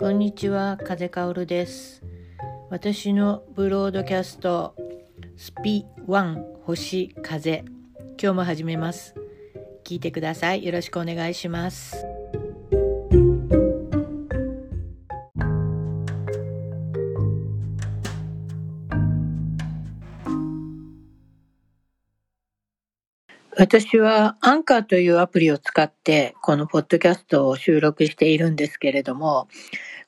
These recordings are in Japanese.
こんにちは、風香るです。私のブロードキャスト、スピワン星風、今日も始めます。聞いてください。よろしくお願いします。私はアンカーというアプリを使ってこのポッドキャストを収録しているんですけれども、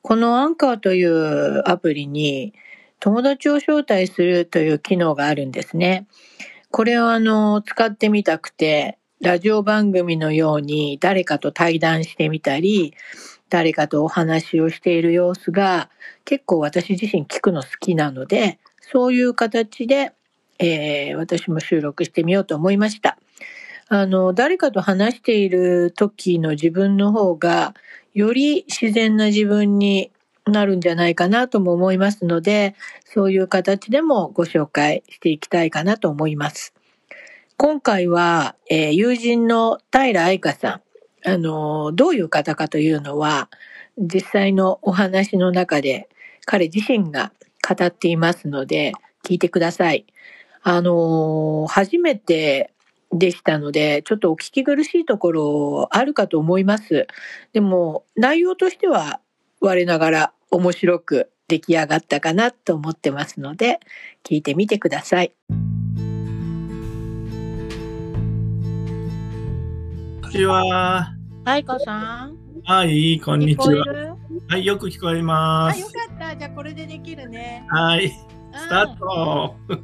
このアンカーというアプリに友達を招待するという機能があるんですね。これをあの使ってみたくて、ラジオ番組のように誰かと対談してみたり、誰かとお話をしている様子が結構私自身聞くの好きなので、そういう形で、えー私も収録してみようと思いました。あの、誰かと話している時の自分の方が、より自然な自分になるんじゃないかなとも思いますので、そういう形でもご紹介していきたいかなと思います。今回は、えー友人の平愛香さん、あの、どういう方かというのは、実際のお話の中で彼自身が語っていますので、聞いてください。あの、初めてでしたので、ちょっとお聞き苦しいところあるかと思います。でも、内容としては我ながら面白く出来上がったかなと思ってますので、聞いてみてください。こんにちは。愛子さん、はい、こんにちは。はい、よく聞こえまあ、すよ。かった。じゃあこれでできるね。はい、ススタート。うん。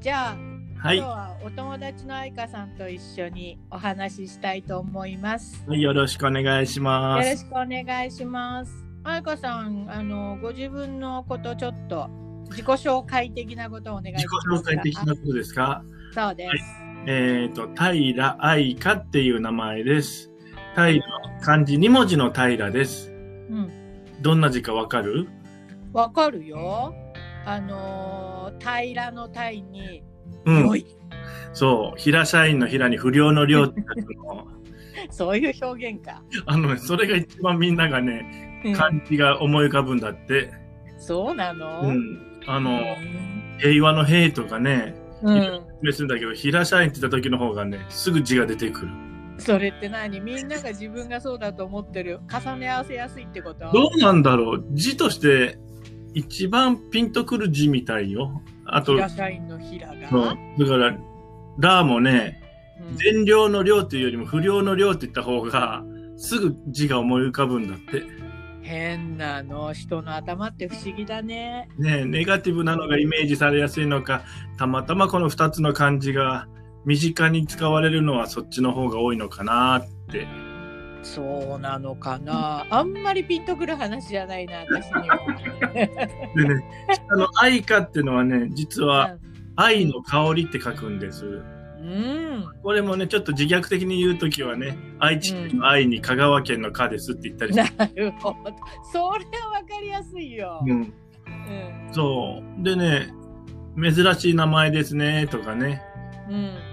じゃあ、はい、今日はお友達の愛香さんと一緒にお話ししたいと思います。はいよろしくお願いしよます。ろしくお願いします。愛香さん、あの、ご自分のことちょっと自己紹介的なことをお願いし自己ます。紹介的なことですか？あそうです。えっ、と、平愛香っていう名前です。平、漢字2文字の平です。うん。どんな字かわかる？わかるよ。あのー、平らの平に、うん。そう、平社員の平に不良の良って やつの。そういう表現か。あのね、それが一番みんながね、うん漢字が思い浮かぶんだって。そうなの？うん。あうの、ん平和の平とかね、うん。するんだけど、平社員って言った時の方がね、すぐ字が出てくる。それって何？みんなが自分がそうだと思ってる。重ね合わせやすいってこと？どうなんだろう字として一番ピンとくる字みたいよ。あと、平社員の平が。だから、ラーもね、うん善良の良っていうよりも不良の良って言った方が、すぐ字が思い浮かぶんだって。変なの人の頭って不思議だね。ねネガティブなのがイメージされやすいのか、たまたまこの二つの漢字が身近に使われるのはそっちの方が多いのかなって。そうなのかな。あんまりピンとくる話じゃないな、私には。でね、あの、愛花っていうのはね、実は愛の香りって書くんです。うん。これもね、ちょっと自虐的に言うときはね、愛知県の愛に香川県の香ですって言ったりすなる。るほど。それはわかりやすいよ。うん、うん。そう。でね、珍しい名前ですね、とかね、うん。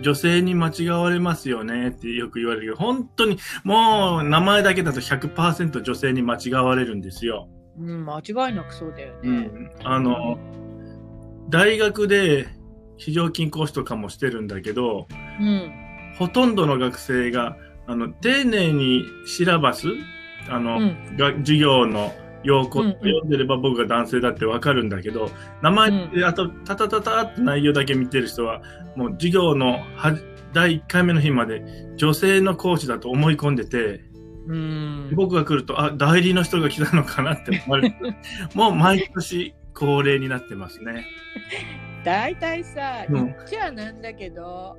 女性に間違われますよねってよく言われるけど、本当にもう名前だけだと100%女性に間違われるんですよ。うん、間違いなくそうだよね。うん。あの、大学で非常勤講師とかもしてるんだけど、うん。ほとんどの学生が、あの、丁寧にシラバス、あの、うん。が授業の要項うんうん読んでれば僕が男性だってわかるんだけど、名前であと、タタタタって内容だけ見てる人は、もう授業のは第1回目の日まで女性の講師だと思い込んでて、うん。僕が来ると、あ、代理の人が来たのかなって思われて、もう毎年恒例になってますね。大体さ、うん言っちゃなんだけど、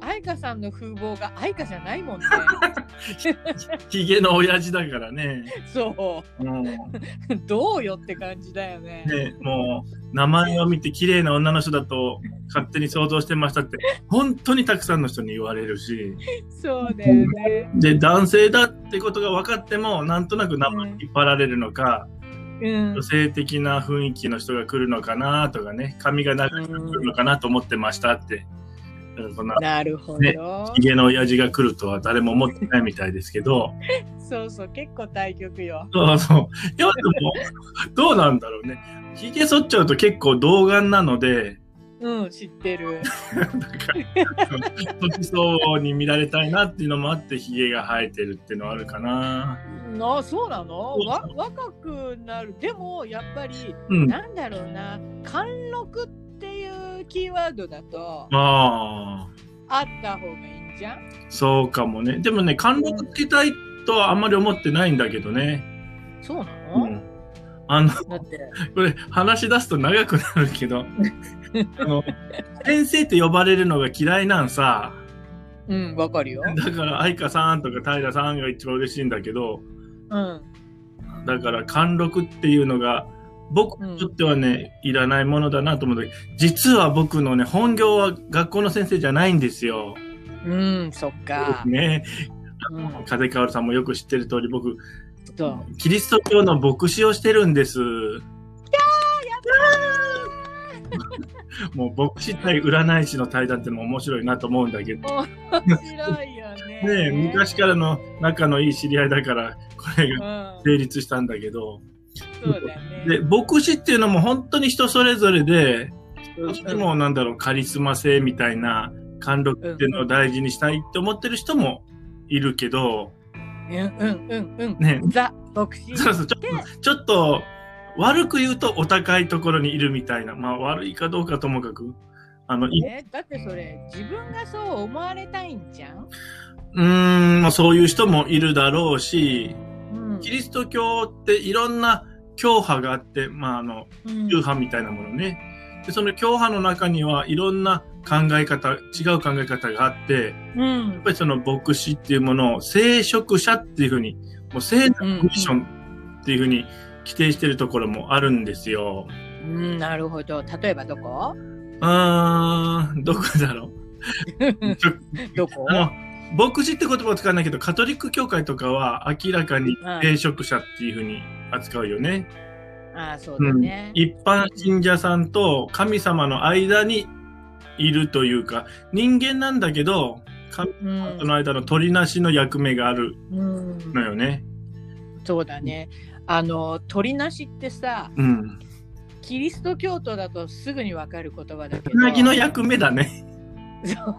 愛花さんの風貌が愛花じゃないもんね。ヒゲの親父だからね。そもうう。どうよって感じだよね。ね、もう、名前を見て綺麗な女の人だと勝手に想像してましたって、本当にたくさんの人に言われるし、そうだよね。で、男性だってことが分かっても、なんとなく名前に引っ張られるのか、うん女。性的な雰囲気の人が来るのかなとかね、髪が長い人が来るのかなと思ってましたって。そんな、なるほねど。ヒゲの親父が来るとは誰も思ってないみたいですけど、そうそう、結構対局よ。そうそう。いや、でも、どうなんだろうね。髭剃っちゃうと結構童顔なので、うん、知ってる。だから、年相に見られたいなっていうのもあって、髭が生えてるっていうのはあるかな。あ、そうなの？若くなる。でも、やっぱり、うん。なんだろうな、貫禄っていうキーワードだと、ああ、あった方がいいんじゃん？そうかもね。でもね、貫禄つけたいとはあんまり思ってないんだけどね。そうなの、うん。あの、だって、これ話し出すと長くなるけど、あの、先生って呼ばれるのが嫌いなんさ。うん、わかるよ。だから、愛花さんとか平さんが一番嬉しいんだけど、うん。だから貫禄っていうのが、僕にとってはね、いらないものだなと思うんだけど、実は僕のね、本業は学校の先生じゃないんですよ。うん、そっか。ね。うん、風薫さんもよく知ってる通り、僕。キリスト教の牧師をしてるんです。もう牧師対占い師の対談ってのも面白いなと思うんだけど、面白いよね。ねえ昔からの仲のいい知り合いだから、これがうん、成立したんだけど、そうだよね。で、牧師っていうのも本当に人それぞれで、うんでもなんだろう、カリスマ性みたいな貫禄っていうのを大事にしたいって思ってる人もいるけど、うんうんうんうん。ね、ザ・牧師。そうそう、ちょっと、ちょっと、悪く言うとお高いところにいるみたいな、まあ悪いかどうかともかく、あの、いえだってそれ自分がそう思われたいんじゃん、うーん、まあそういう人もいるだろうし、うんキリスト教っていろんな教派があって、まああの、うん流派みたいなものね。で、その教派の中にはいろんな考え方、違う考え方があって、うんやっぱりその牧師っていうものを聖職者っていうふうに、もう聖なポジションっていうふうに規定してるところもあるんですよ。うん、なるほど。例えばどこ？あー、どこだろう？どこ？あの、牧師って言葉を使わないけど、カトリック教会とかは明らかにうん聖職者っていうふうに扱うよね。ああ、そうだね。一般信者さんと神様の間にいるというか、人間なんだけど、神うん様との間の取りなしの役目があるうん、のよね。そうだね。あの、鳥なしってさ、うん。キリスト教徒だとすぐにわかる言葉だけつど。なぎの役目だね。そう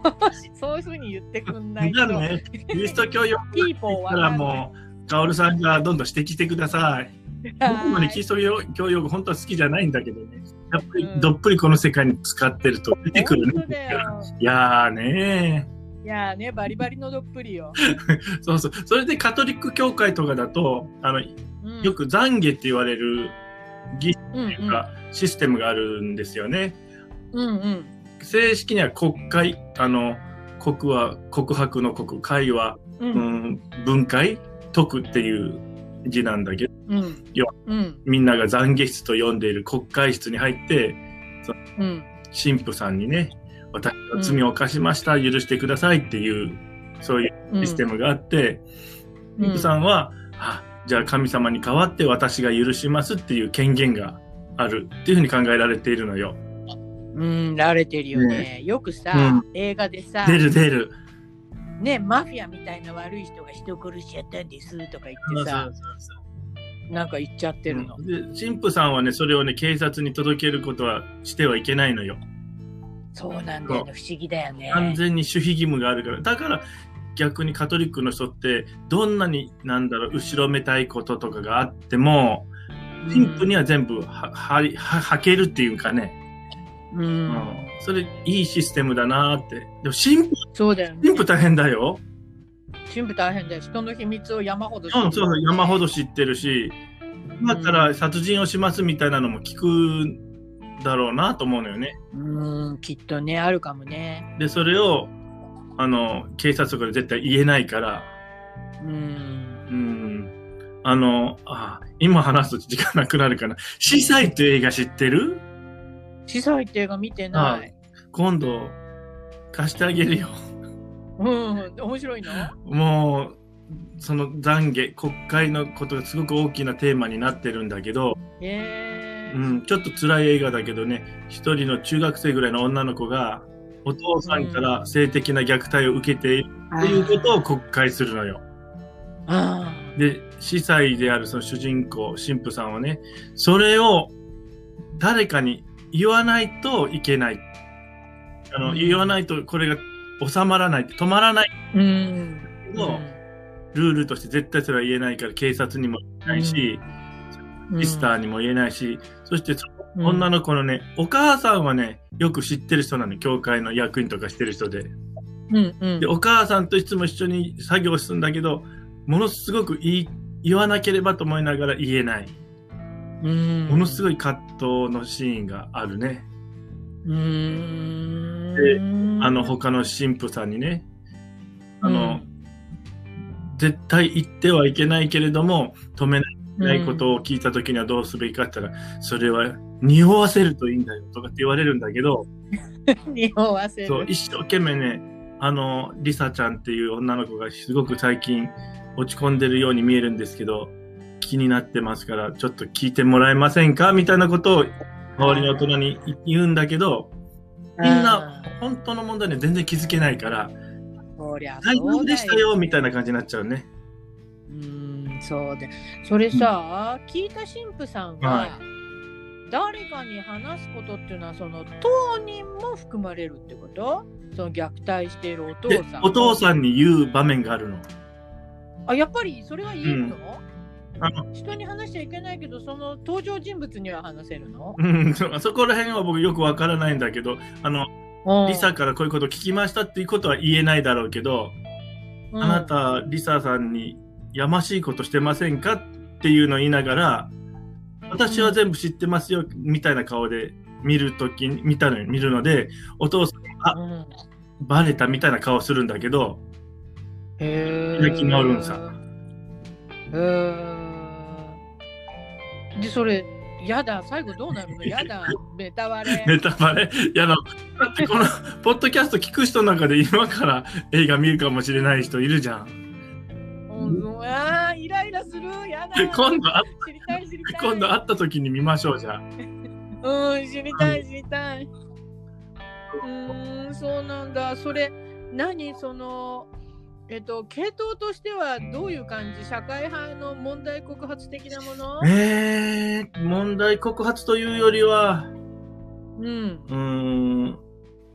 そういうふうに言ってくんないと。だね。キリスト教用ピーポーわだかからんないもう、カオルさんがどんどん指摘してください。僕もね、キリスト教用語本当は好きじゃないんだけどね。やっぱりうんどっぷりこの世界に使ってると出てくるね。いやーねいやーね、バリバリのどっぷりよ。ー。そうそう。それでカトリック教会とかだと、あの、うんよく懺悔って言われる儀式うんっていうか、システムがあるんですよね。うんうん正式には国会、あの、国は告白の国、会は、ううんん、分解徳っていう字なんだけど、うん。ようん。みんなが懺悔室と呼んでいる国会室に入って、うん。神父さんにね、私の罪を犯しました、許してくださいっていう、そういううん。システムがあって、うん。神父さんは、あ、じゃあ神様に代わって私が許しますっていう権限があるっていうふうに考えられているのよ。うん、られてるよね。よくさ、うん映画でさ、出る出る。ね、マフィアみたいな悪い人が人殺しちゃったんですとか言ってさ、なんか言っちゃってるの。で、神父さんはね、それをね、警察に届けることはしてはいけないのよ。そうなんだよね、不思議だよね。完全に守秘義務があるから。だから、逆にカトリックの人って、どんなに、なんだろう、後ろめたいこととかがあっても、神父には全部は、はり、は、はけるっていうかね。うん、うん。それ、いいシステムだなーって。でも、神父、そうだよね。神父大変だよ。神父大変だよ。人の秘密を山ほど知うん、そうそう、山ほど。ど知ってるし、今から殺人をしますみたいなのも聞くだろうなと思うのよね。うん、きっとね、あるかもね。で、それを、あの、警察とかで絶対言えないから、うん。うん。あの、あ今話すと時間なくなるかな。シサイって映画知ってる？司祭って映画見てない。今度、貸してあげるよ。うん、面白いの？もう、その懺悔、国会のことがすごく大きなテーマになってるんだけど、へえ。うん、ちょっと辛い映画だけどね、一人の中学生ぐらいの女の子が、お父さんから性的な虐待を受けているっていうことを国会するのよ。あで、司祭であるその主人公、神父さんはね、それを誰かに言わないといけない。あの、うん言わないとこれが収まらない、止まらないうん。けど、ルールとして絶対それは言えないから警察にも言えないし、シスターにも言えないし、そしてその女の子のね、お母さんはね、よく知ってる人なの、教会の役員とかしてる人で。うんうんで、お母さんといつも一緒に作業するんだけど、ものすごく言い言わなければと思いながら言えない。うんものすごい葛藤のシーンがあるね。うんであの、他の神父さんにね、あの、絶対言ってはいけないけれども、止めないことを聞いた時にはどうすべきかって言ったら、それは匂わせるといいんだよとかって言われるんだけど、匂わせる。そう、一生懸命ね、あの、リサちゃんっていう女の子がすごく最近落ち込んでるように見えるんですけど、気になってますから、ちょっと聞いてもらえませんか？みたいなことを周りの大人に言うんだけど、みんな本当の問題には全然気づけないから、大丈夫でしたよみたいな感じになっちゃうね。うん、そうで。それさ、聞いた神父さんが、はい誰かに話すことっていうのは、その当人も含まれるってこと？その虐待しているお父でさん。お父さんに言う場面があるの。あ、やっぱりそれは言えるの、あの人に話しちゃいけないけど、その登場人物には話せるの、うん、そ そこら辺は僕よくわからないんだけど、あの、うん。リサからこういうこと聞きましたっていうことは言えないだろうけど、うん。あなた、リサさんにやましいことしてませんかっていうのを言いながら、私は全部知ってますよ、みたいな顔で見るときに、見たの見るので、お父さんがあうん。バレたみたいな顔するんだけど、へ開き直るんさ。へーで、それ、やだ、最後どうなるの？やだ、ネタバレ。ネタバレ？いやあの、だってこの、ポッドキャスト聞く人の中で今から映画見るかもしれない人いるじゃん。うん、あーイライラする、やだ。で 今度あ、知りたい、知りたい。今度会った時に見ましょう、じゃあ。うん、知りたい、知りたい。うーん、そうなんだ。それ、何？その、えっと、系統としてはどういう感じ？社会派の問題告発的なもの？えー、問題告発というよりは、うん。うーん、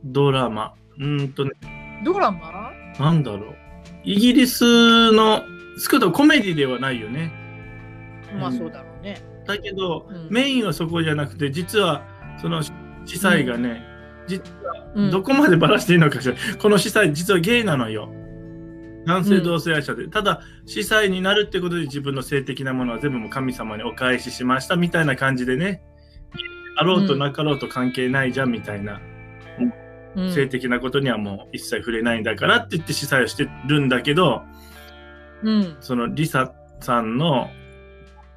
ドラマ。うーんとね、ドラマ？なんだろう。イギリスの、少なくともコメディではないよね。まあそうだろうね。だけど、うんメインはそこじゃなくて、実は、その司祭がね、実うんどこまでバラしていいのかしら、この司祭、実はゲイなのよ。男性同性愛者で。ただ、司祭になるってことで自分の性的なものは全部もう神様にお返ししましたみたいな感じでね、あろうとなかろうと関係ないじゃんみたいな、うん性的なことにはもう一切触れないんだからって言って司祭をしてるんだけど、うん。そのリサさんの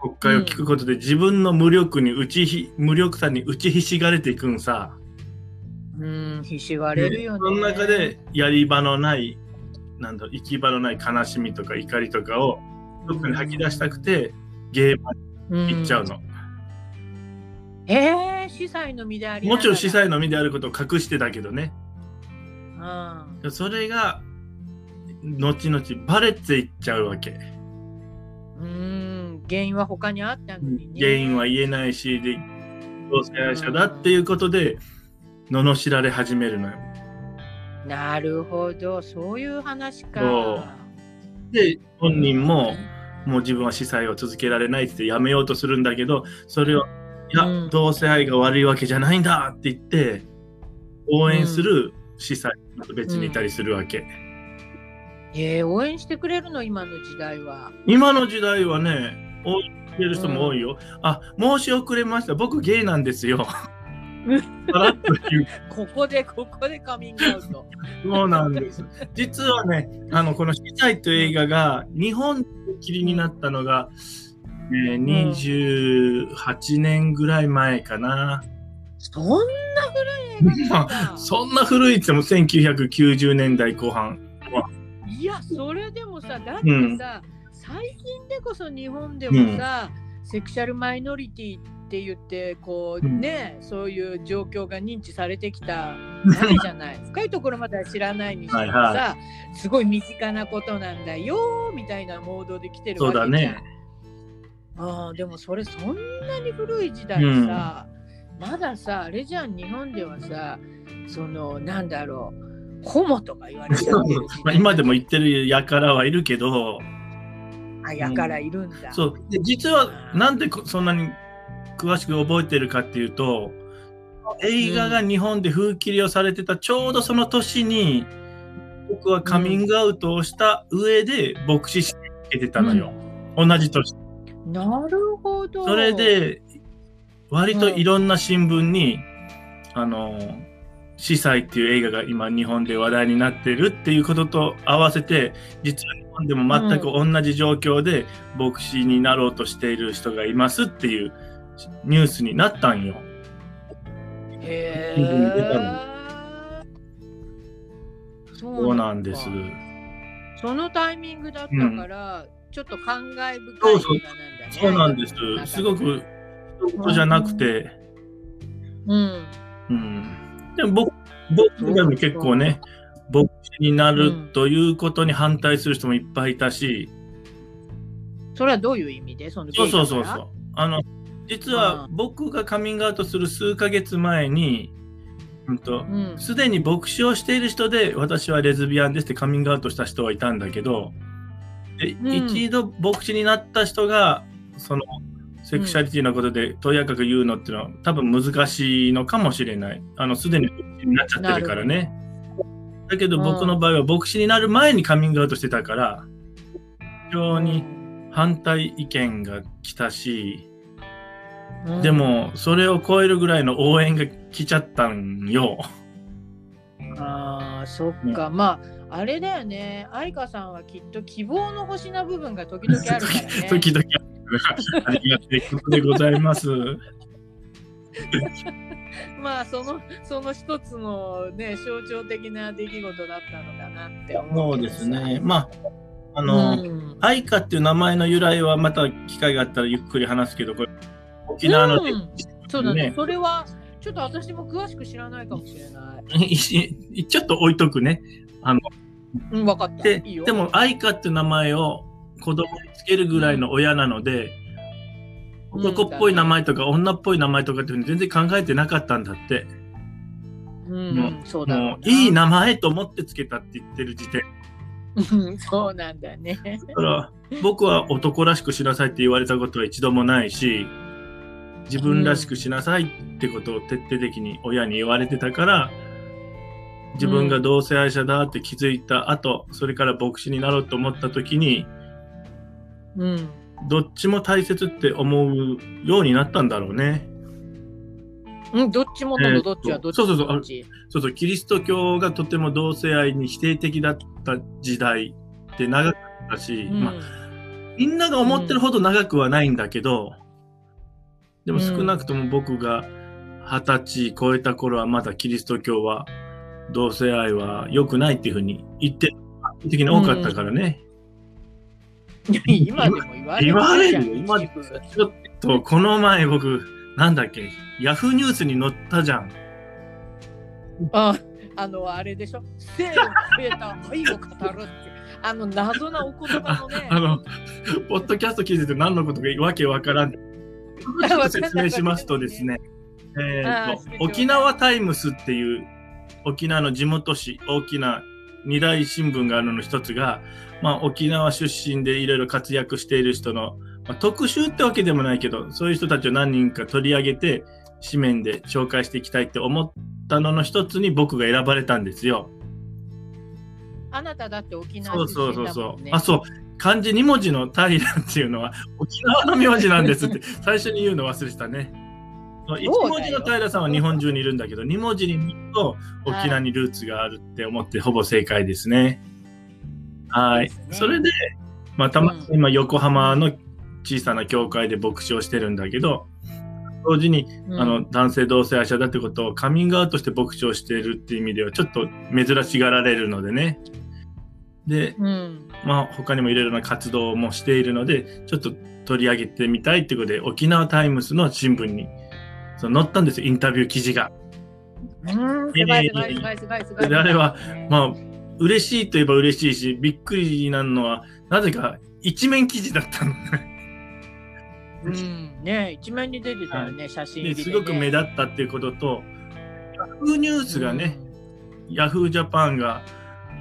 国会を聞くことで自分の無力に打ちひ、無力さに打ちひしがれていくんさ。うん、ひしがれるよね。その中でやり場のない、なんだろう、行き場のない悲しみとか怒りとかをどっかに吐き出したくて、ゲームに行っちゃうの。うん。えー、司祭の身でありもちろん司祭の身であることを隠してだけどね。うんそれが、後々バレていっちゃうわけ。うん、原因は他にあったのにね。原因は言えないし、で、同性愛者だっていうことで、罵られ始めるのよ。なるほど、そういう話か。で、本人も、もう自分は司祭を続けられないってやめようとするんだけど、それを、いや、うん同性愛が悪いわけじゃないんだって言って、応援する司祭が別にいたりするわけ。えー、応援してくれるの、今の時代は。今の時代はね、応援してる人も多いよ。あ、申し遅れました。僕ゲイなんですよ。さらっと言うここで、ここでカミングアウト。そうなんです。実はね、あの、この「司祭」という映画が日本で切りになったのが、えー28年ぐらい前かな。そんな古い映画 そんな古いって言っても1990年代後半。いや、それでもさ、だってさ、最近でこそ日本でもさ、セクシャルマイノリティっって言ってこううん。ね、そういう状況が認知されてきたないじゃない。深いところまでは知らないにしてもさ、はいはすごい身近なことなんだよみたいなモードで来てるわけじゃん。そうだね。あーでもそれそんなに古い時代さ、まださあれじゃん日本ではさそのなんだろうホモとか言われてる時 まあ代今でも言ってるやからはいるけど、あやからいるんだ。そう。で実はなんでこそんなに詳しく覚えてるかっていうと、映画が日本で風切りをされてたちょうどその年に、僕はカミングアウトをした上で牧師試験受けてたのよ。同じ年。なるほど。それで、割といろんな新聞に、あの、司祭っていう映画が今日本で話題になってるっていうことと合わせて、実は日本でも全く同じ状況で牧師になろうとしている人がいますっていうニュースになったんよ。へえ。そそうなんです。そのタイミングだったから、ちょっと感慨深い映画なんだね。そうなんです。すごく一言じゃなくて、うん。うん。でも僕、僕でも結構ね、牧師になるということに反対する人もいっぱいいたし、それはどういう意味で？そのそうそうそうそう。あの、実は僕がカミングアウトする数ヶ月前に、うんとら、うん。すでに牧師をしている人で、私はレズビアンですってカミングアウトした人はいたんだけど、でうん一度牧師になった人が、その、セクシャリティのことでとやかく言うのっていうのは多分難しいのかもしれない。あの、すでに牧師になっちゃってるからね。だけどうん僕の場合は牧師になる前にカミングアウトしてたから、非常に反対意見が来たし、うんで、もそれを超えるぐらいの応援が来ちゃったんよ。ああ、そっか。まあ、あれだよね。愛花さんはきっと希望の星な部分が時々あるからね。時々ありがたいことでございます。まあそのその一つのね象徴的な出来事だったのかなって思そううけどさですね。まあ、あうの、ん愛花っていう名前の由来はまた機会があったらゆっくり話すけど、これ沖縄の、うんそうだねねそれはちょっと私も詳しく知らないかもしれない。ちょっと置いとくね。うん、分かった。でいいよ。でも愛花って名前を子供につけるぐらいの親なので、うん男っぽい名前とか女っぽい名前とかって全然考えてなかったんだって。うん、もそうだろもういい名前と思ってつけたって言ってる時点。うんそうなんだね。だから僕は男らしくしなさいって言われたことは一度もないし、自分らしくしなさいってことを徹底的に親に言われてたから、自分が同性愛者だって気づいた後、それから牧師になろうと思った時に、うん。どっちも大切って思うようになったんだろうね。うん、どっちもどっちはどっち？そうそうそうそうそう、キリスト教がとても同性愛に否定的だった時代って長かったし、うんまあ、みんなが思ってるほど長くはないんだけど、でも少なくとも僕が二十歳超えた頃はまだキリスト教は同性愛は良くないっていうふうに言って、的に多かったからね。今でも言われ言われるよ。今ちょっと、この前僕、なんだっけ、ヤフーニュースに載ったじゃん。ああのあれでしょ。性を増えた愛を語るってあの謎なお言葉のね。あの、ポッドキャスト聞いてて何のことかわけわからん。ちょっと説明しますとですね、えーと沖縄タイムスっていう沖縄の地元紙、大きな二大新聞があるの一つが、まあ、沖縄出身でいろいろ活躍している人の、まあ、特集ってわけでもないけど、そういう人たちを何人か取り上げて、紙面で紹介していきたいって思ったのの一つに僕が選ばれたんですよ。あなただって沖縄そう出身そうそうそう。だもんねあ、そう。漢字2文字の平っていうのは沖縄の名字なんですって最初に言うの忘れてたね。1文字の平さんは日本中にいるんだけど、2文字に見ると沖縄にルーツがあるって思ってほぼ正解ですね。はい。それで、まあ、たまにうん今横浜の小さな教会で牧師をしてるんだけど、同時にうんあの男性同性愛者だってことをカミングアウトして牧師をしているっていう意味ではちょっと珍しがられるのでね。で、うん。まあ、他にもいろいろな活動もしているので、ちょっと取り上げてみたいってことで、沖縄タイムスの新聞にその載ったんですよ、インタビュー記事が。うん、すごいすごいすごいすごいすごい。であれはねまあ、嬉しいといえば嬉しいし、びっくりなのは、なぜか一面記事だったのね。うん、ね一面に出てたよね、写真入りで、ね。ですごく目立ったっていうことと、ヤフーニュースがね、ヤフージャパンが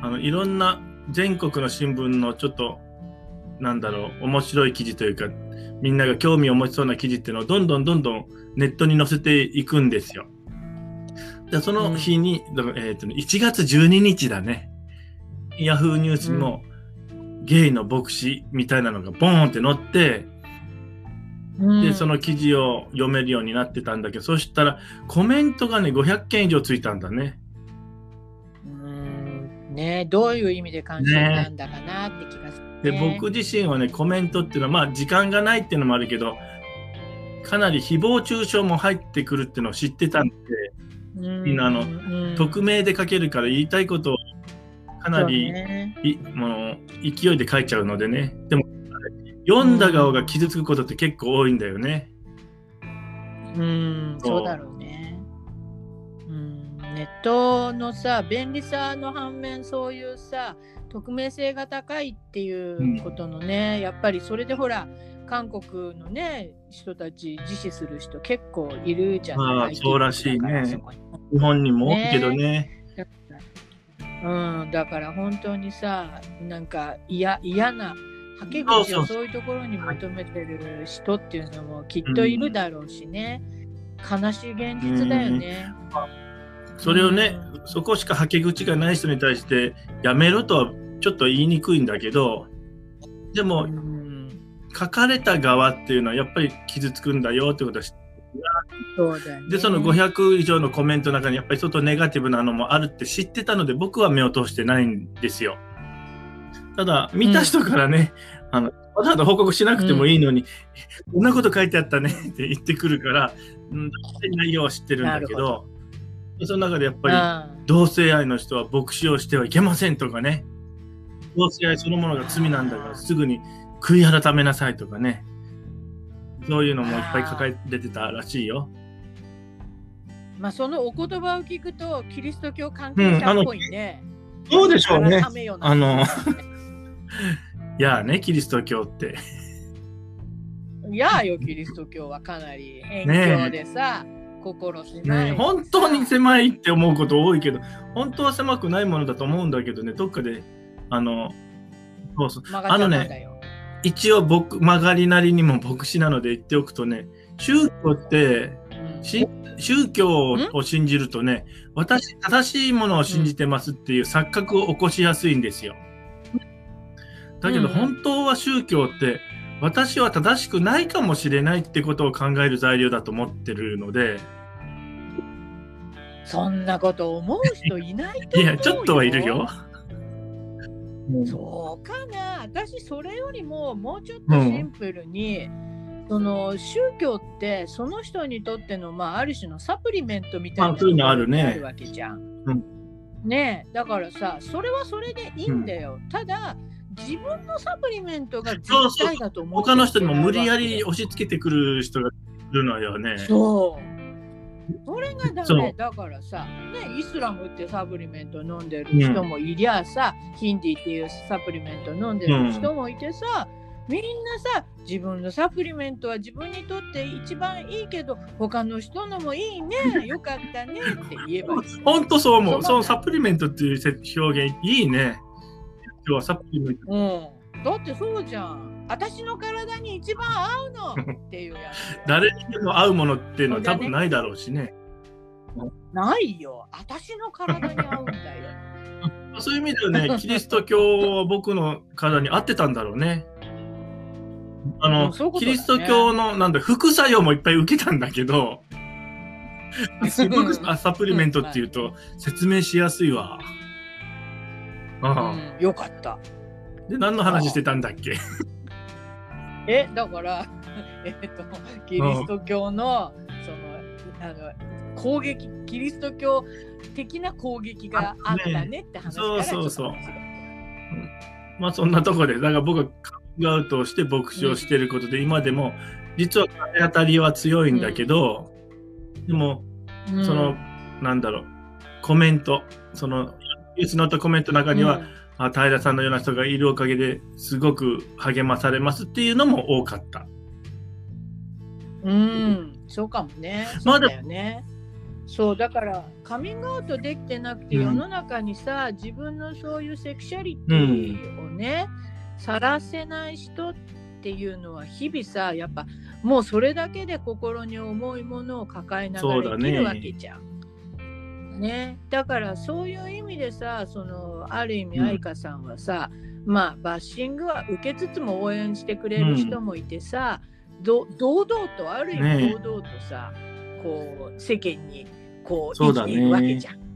あのいろんな全国の新聞のちょっとなんだろう面白い記事というかみんなが興味を持ちそうな記事っていうのをどんどんどんどんネットに載せていくんですよ。でその日に、だからえーとね1月12日だねヤフーニュースにも、ゲイの牧師みたいなのがボーンって載ってうん、でその記事を読めるようになってたんだけどそしたらコメントがね500件以上ついたんだね。うんね。どういう意味で関心なんだかなって気がする、で、ね。僕自身はねコメントっていうのはまあ時間がないっていうのもあるけどかなり誹謗中傷も入ってくるっていうのを知ってたんで、うん、みんなあのうん。匿名で書けるから言いたいことをかなり、ね。いもう勢いで書いちゃうのでね。でも読んだ側が傷つくことって結構多いんだよね。うん、そうだろうネットのさ、便利さの反面、そういうさ、匿名性が高いっていうことのね、やっぱりそれでほら、韓国のね、人たち、自死する人結構いるじゃないまあそうらしいね日本にも多いけどね。うん、だから本当にさ、なんか嫌嫌な、はけ口をそういうところに求めてる人っていうのもきっといるだろうしね。悲しい現実だよね。それをね、うそこしかはけ口がない人に対してやめろとはちょっと言いにくいんだけどでもうん、書かれた側っていうのはやっぱり傷つくんだよってことは知ってそうだよね。でその500以上のコメントの中にやっぱりちょっとネガティブなのもあるって知ってたので僕は目を通してないんですよ。ただ見た人からね、あのわざわざ報告しなくてもいいのに、こんなこと書いてあったねって言ってくるから、うん、内容は知ってるんだけなどその中でやっぱりうん同性愛の人は牧師をしてはいけませんとかね同性愛そのものが罪なんだからすぐに悔い改めなさいとかねそういうのもいっぱい書かれてたらしいよ。まあそのお言葉を聞くとキリスト教関係者っぽいね。そうでしょうね。あの いやあねキリスト教って。いやよキリスト教はかなり偏境でさ、心狭い、ね、本当に狭いって思うこと多いけど本当は狭くないものだと思うんだけどねどっかであのそうそう。曲がっちゃったんだよ。一応僕曲がりなりにも牧師なので言っておくとね宗教って宗教を信じるとね私正しいものを信じてますっていう錯覚を起こしやすいんですよ。だけどうん。本当は宗教って私は正しくないかもしれないってことを考える材料だと思ってるのでそんなこと思う人いないと思うよ。いやちょっとはいるよ。そうかな私それよりももうちょっとシンプルに、その宗教ってその人にとっての、まあ、ある種のサプリメントみたいなのあるねあるわけじゃん。うんねえだからさそれはそれでいいんだよ。ただ自分のサプリメントが絶対だと思って他の人にも無理やりる押し付けてくる人がいるのよね。そう。それがダメだからさ、ね、イスラムってサプリメント飲んでる人もいりゃさ、ヒンディっていうサプリメント飲んでる人もいてさ、みんなさ自分のサプリメントは自分にとって一番いいけど他の人のもいいね よかったねって言えばいい。本当そう思う。そのサプリメントっていう表現いいね。今日はサプリメント。うん、だってそうじゃん。私の体に一番合うの っていうやつ。誰にでも合うものっていうのは多分ないだろうしね。ないよ。私の体に合うんだよ。そういう意味ではね、キリスト教は僕の体に合ってたんだろうね。あの、ううねキリスト教のなんだ副作用もいっぱい受けたんだけど、すごくあサプリメントっていうと説明しやすいわ。ああうん、よかった。で、何の話してたんだっけ？え、だから、えっと、キリスト教の、その、あの、攻撃、キリスト教的な攻撃があったねって話からそうそうそう。ちょっと話がまあそんなとこで、だから僕はカミングアウトをして牧師をしてることで、今でも、実は風当たりは強いんだけど、でも、うん。その、なんだろう、コメント、その、ニュースのったコメントの中には、あ平さんのような人がいるおかげですごく励まされますっていうのも多かった。うん、うんそうかもね。まあそうだよね。そうだからカミングアウトできてなくて、うん世の中にさ自分のそういうセクシャリティをね晒、せない人っていうのは日々さやっぱもうそれだけで心に重いものを抱えながら生きるわけじゃん。ね、だからそういう意味でさそのある意味うん。愛花さんはさ、まあバッシングは受けつつも応援してくれる人もいてさ、ど堂々とある意ね味堂々とさ、こう世間にこうそうだね。生きているわけじゃん。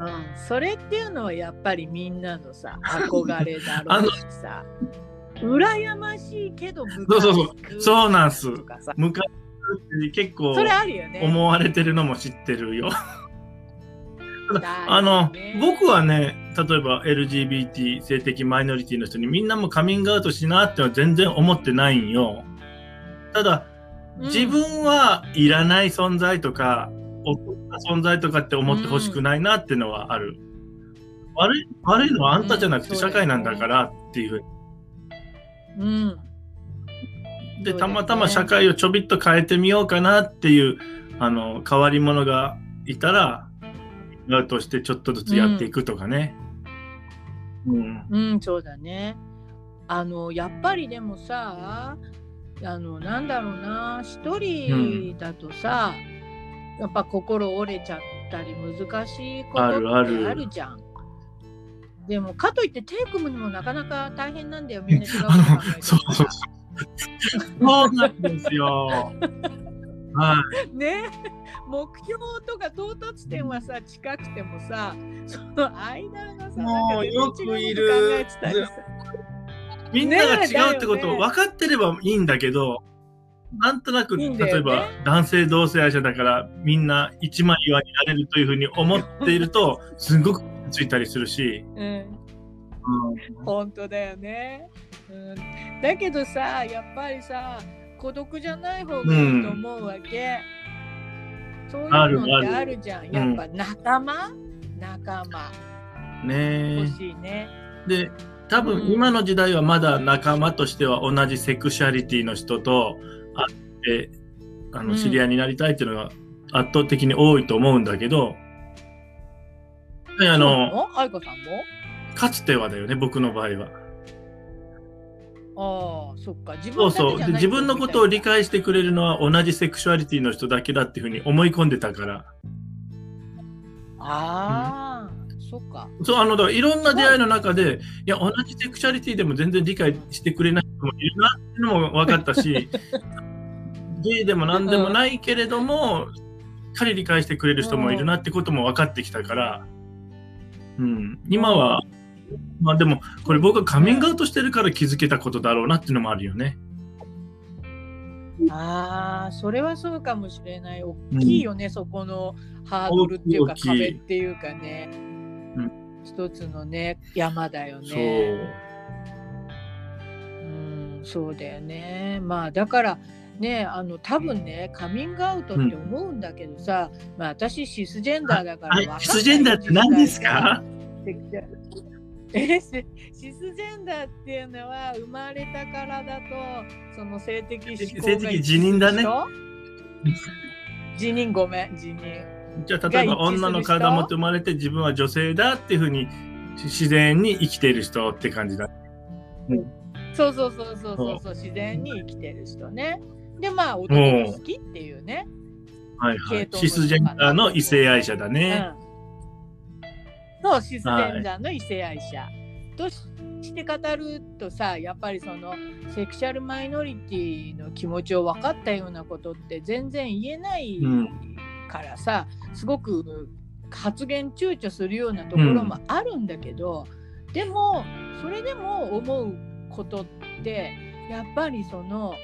うん、それっていうのはやっぱりみんなのさ憧れだろうしさ。羨ましいけどそうそうつくそうなんす。昔結構。思われてるのも知ってるよ。あのね、僕はね、例えば LGBT 性的マイノリティの人にみんなもカミングアウトしなってのは全然思ってないんよ。ただ、うん自分はいらない存在とか、劣った存在とかって思ってほしくないなっていうのはある。悪い悪いのはあんたじゃなくてうん社会なんだからっていうふうに。うんで、たまたま社会をちょびっと変えてみようかなっていう、あの、変わり者がいたら、アウトしてちょっとずつやっていくとかね。うん。うん、そうだね。あのやっぱりでもさあのなんだろうな一人だとさ、やっぱ心折れちゃったり難しいことってあるあるあるじゃん。でもかといって手組むのもなかなか大変なんだよみんな違うことあの考えてるそうそうか そうなんですよ。はね。目標とか到達点はさ近くてもさその間がさもうよくいる。みんなが違うってことを分かってればいいんだけど、なんとなく、ね。例えば男性同性愛者だからみんな一枚岩になれるというふうに思っていると、すごくついたりするし。うん。本当だよね、うん、だけどさやっぱりさ孤独じゃない方がいいと思うわけ、そういうのってあるじゃん。やっぱ仲間、仲間。ね欲しいね。え。で、多分うん。今の時代はまだ仲間としては同じセクシャリティの人と会って、あうん。の、知り合いになりたいっていうのが圧倒的に多いと思うんだけど、うなの、の？愛子さんも？かつてはだよね、僕の場合は。ああそっか。自分そうそう。で自分のことを理解解してくれるのは同じセクシュアリティの人だけだっていうふうに思い込んでたから。ああ、そっか。そう、あの、だからいろんな出会いの中で、いや、同じセクシュアリティでも全然理解してくれない人もいるなっていうのも分かったし、ゲイでも何でもないけれども、しっかり理解してくれる人もいるなってことも分かってきたから、うん、今は、まあでも、これ僕がカミングアウトしてるから気づけたことだろうなっていうのもあるよね。ああそれはそうかもしれない。大きいよね、そこのハードルっていうか壁っていうかね、うん。一つのね山だよそう。ねうんそうだよね。まあだからねあの多分ねカミングアウトって思うんだけどさ、まあ私シスジェンダーだからシスジェンダーって何ですか？えシシスジェンダーっていうのは生まれたからだとその性的思考が性的自認だね。自認ごめん自認。じゃあ例えば女の体持って生まれて自分は女性だっていうふうにし自然に生きている人って感じだ。そうそうそうそうそうそう自然に生きてる人ね。でまあ男が好きっていうね。はいはい。シスジェンダーの異性愛者だね。うんそうシスジェンダーの異性愛者、として語るとさやっぱりそのセクシャルマイノリティの気持ちを分かったようなことって全然言えないうん。からさ、すごく発言躊躇するようなところもあるんだけど、でもそれでも思うことってやっぱりその、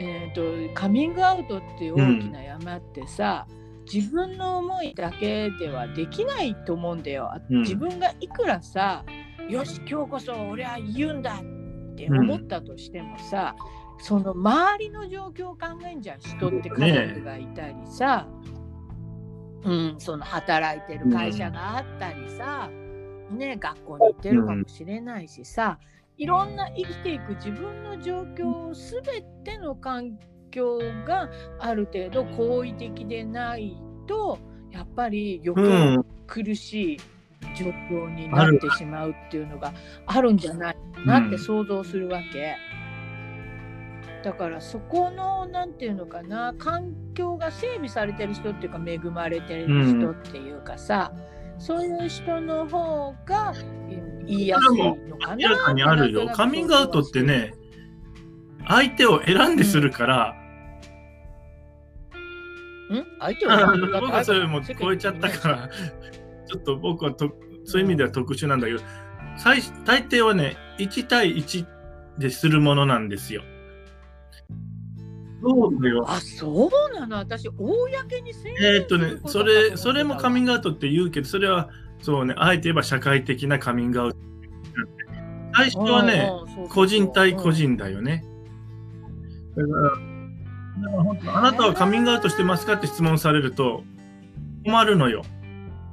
えー、とカミングアウトっていう大きな山ってさ、自分の思いだけではできないと思うんだよ。うん。自分がいくらさよし今日こそ俺は言うんだって思ったとしてもさ、その周りの状況を考えんじゃん人って家族がいたりさ、うん、その働いてる会社があったりさ、ね、学校に行ってるかもしれないしさ、いろんな生きていく自分の状況すべての環境がある程度好意的でないとやっぱり余計苦しい状況になってしまうっていうのがあるんじゃないかなって想像するわけ。だからそこの何て言うのかな環境が整備されてる人っていうか恵まれてる人っていうかさ、うん、そういう人の方が言いやすいのかな明らかにあるよ。カミングアウトってね相手を選んでするから、う相手を僕はそれも超えちゃったからちょっと僕はとそういう意味では特殊なんだけど、最大抵はね1対1でするものなんですよ。そうだよ。あ、そうなの？私、公に宣言えーっとね、それ、それもカミングアウトって言うけど、それは、そうね、あえて言えば社会的なカミングアウト。最初はね、個人対個人だよね。だから、だから本当あなたはカミングアウトしてますかって質問されると、困るのよ。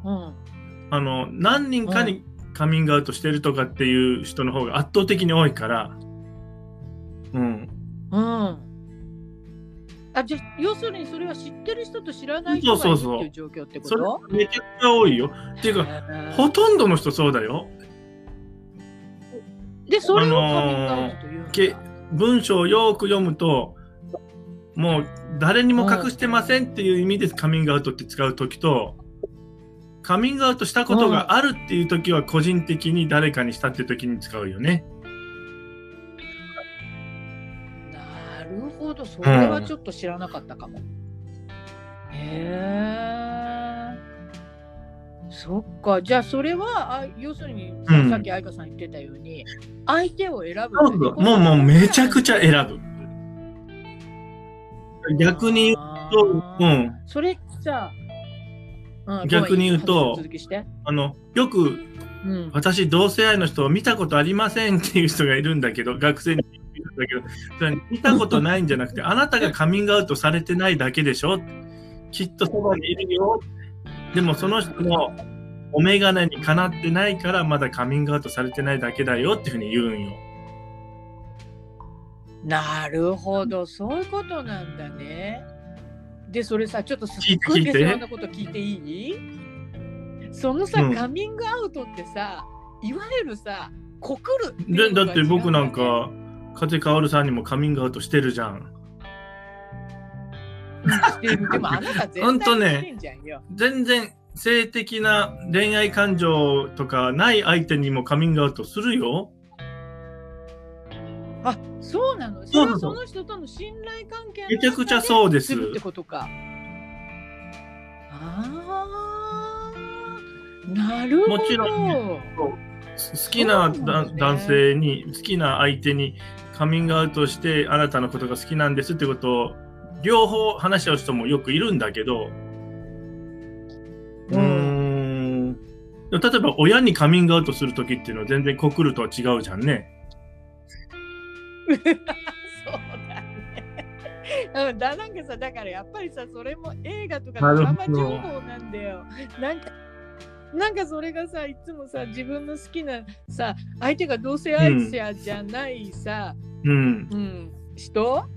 うん。あの、何人かにカミングアウトしてるとかっていう人の方が圧倒的に多いから、うん。うん。あじゃ要するにそれは知ってる人と知らない人がいるっていう状況ってこと？それめちゃくちゃ多いよ。っていうか、ほとんどの人そうだよ。で、それをカミングアウトというけ文章をよく読むと、もう誰にも隠してませんっていう意味でカミングアウトって使うときと、カミングアウトしたことがあるっていうときは個人的に誰かにしたっていうときに使うよね。ほど、それはちょっと知らなかったかも。うん、へえ。そっか、じゃあそれは、あ要するに、うん、さっき愛花さん言ってたように、相手を選ぶもうもうめちゃくちゃ選ぶ。逆に言うと、うん。それさ、うん、逆に言うと、あのよく、うん、私、同性愛の人を見たことありませんっていう人がいるんだけど、学生にだけど、それ見たことないんじゃなくて、あなたがカミングアウトされてないだけでしょ？きっとそばにいるよ。でもその人のお眼鏡にかなってないから、まだカミングアウトされてないだけだよっていうふうに言うんよ。なるほど、そういうことなんだね。で、それさ、ちょっとすっごい下世話なこと聞いていい？そのさ、うん、カミングアウトってさ、いわゆるさ、告るでだって僕なんか、風薫さんにもカミングアウトしてるじゃん。してる。でもあなた全然ね、全然性的な恋愛感情とかない相手にもカミングアウトするよ。あ、そうなの？それはその人との信頼関係めちゃくちゃそうです。ってことか。ああ、なるほど。もちろん、好きな、男性に、好きな相手にカミングアウトしてあなたのことが好きなんですってことを両方話し合う人もよくいるんだけど、うん、例えば親にカミングアウトする時っていうのは全然告るとは違うじゃんね。そうだね。だなんかさだからやっぱりさそれも映画とかドラマ情報なんだよ。なんかなんかそれがさいつもさ自分の好きなさ相手が同性愛者じゃないさ、うん、うん、人？